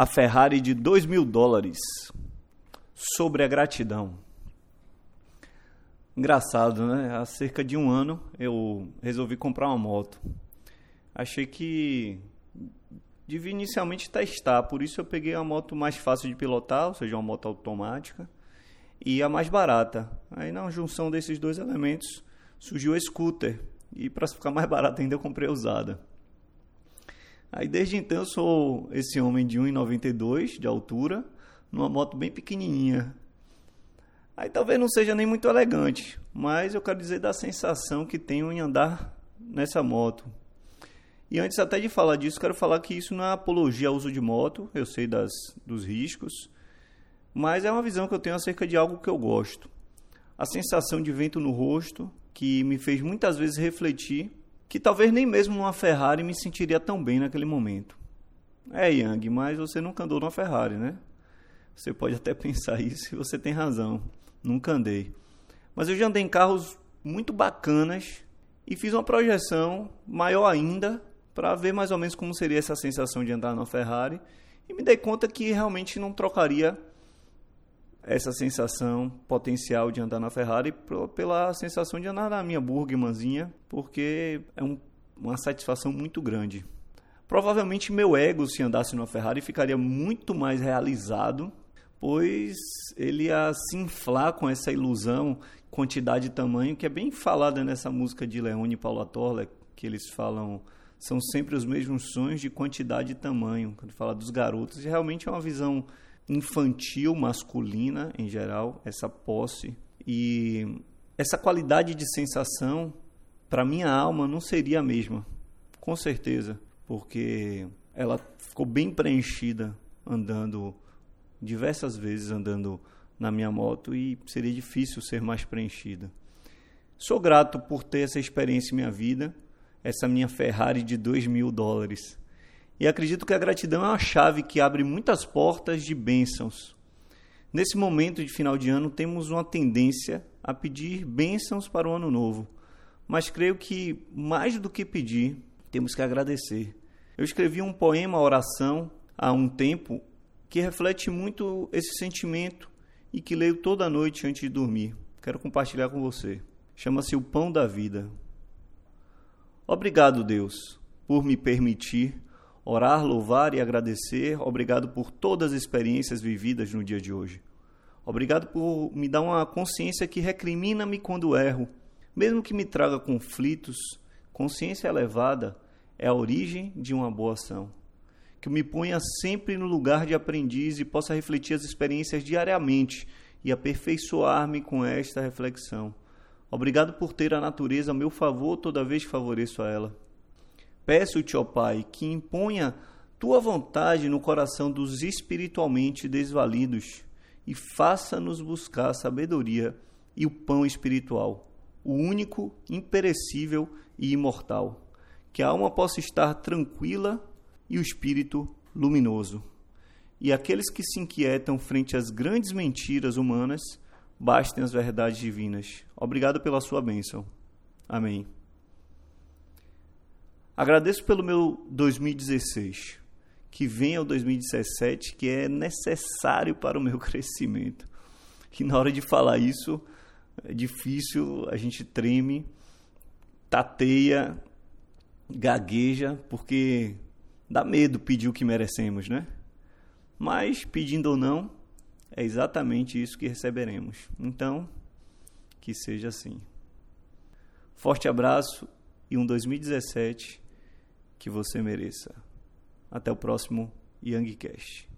a Ferrari de 2 mil dólares. Sobre a gratidão. Engraçado, né? Há cerca de um ano eu resolvi comprar uma moto. Achei que devia inicialmente testar, por isso eu peguei a moto mais fácil de pilotar, ou seja, uma moto automática, e a mais barata. Aí na junção desses dois elementos surgiu a scooter, e para ficar mais barata ainda eu comprei a usada. Aí desde então eu sou esse homem de 1,92 de altura, numa moto bem pequenininha. Aí talvez não seja nem muito elegante, mas eu quero dizer da sensação que tenho em andar nessa moto. E antes até de falar disso, quero falar que isso não é apologia ao uso de moto, eu sei das, dos riscos, mas é uma visão que eu tenho acerca de algo que eu gosto. A sensação de vento no rosto, que me fez muitas vezes refletir que talvez nem mesmo numa Ferrari me sentiria tão bem naquele momento. É, Yang, mas você nunca andou numa Ferrari, né? Você pode até pensar isso e você tem razão. Nunca andei. Mas eu já andei em carros muito bacanas e fiz uma projeção maior ainda para ver mais ou menos como seria essa sensação de andar numa Ferrari e me dei conta que realmente não trocaria essa sensação potencial de andar na Ferrari pela sensação de andar na minha Burgmanzinha, porque é um, uma satisfação muito grande. Provavelmente meu ego, se andasse numa Ferrari, ficaria muito mais realizado, pois ele ia se inflar com essa ilusão, quantidade e tamanho, que é bem falada nessa música de Leone e Paula Torla, que eles falam são sempre os mesmos sonhos de quantidade e tamanho, quando fala dos garotos, e realmente é uma visão infantil, masculina em geral, essa posse. E essa qualidade de sensação, para minha alma, não seria a mesma, com certeza, porque ela ficou bem preenchida andando diversas vezes andando na minha moto e seria difícil ser mais preenchida. Sou grato por ter essa experiência em minha vida, essa minha Ferrari de 2 mil dólares. E acredito que a gratidão é uma chave que abre muitas portas de bênçãos. Nesse momento de final de ano, temos uma tendência a pedir bênçãos para o ano novo. Mas creio que, mais do que pedir, temos que agradecer. Eu escrevi um poema, oração, há um tempo, que reflete muito esse sentimento e que leio toda noite antes de dormir. Quero compartilhar com você. Chama-se O Pão da Vida. Obrigado, Deus, por me permitir orar, louvar e agradecer. Obrigado por todas as experiências vividas no dia de hoje. Obrigado por me dar uma consciência que recrimina-me quando erro, mesmo que me traga conflitos. Consciência elevada é a origem de uma boa ação. Que me ponha sempre no lugar de aprendiz e possa refletir as experiências diariamente e aperfeiçoar-me com esta reflexão. Obrigado por ter a natureza a meu favor toda vez que favoreço a ela. Peço-te, ó Pai, que imponha tua vontade no coração dos espiritualmente desvalidos e faça-nos buscar a sabedoria e o pão espiritual, o único, imperecível e imortal. Que a alma possa estar tranquila e o espírito luminoso. E aqueles que se inquietam frente às grandes mentiras humanas, bastem as verdades divinas. Obrigado pela sua bênção. Amém. Agradeço pelo meu 2016. Que venha o 2017, que é necessário para o meu crescimento. E na hora de falar isso, é difícil, a gente treme, tateia, gagueja, porque dá medo pedir o que merecemos, né? Mas, pedindo ou não, é exatamente isso que receberemos. Então, que seja assim. Forte abraço e um 2017 que você mereça. Até o próximo Youngcast.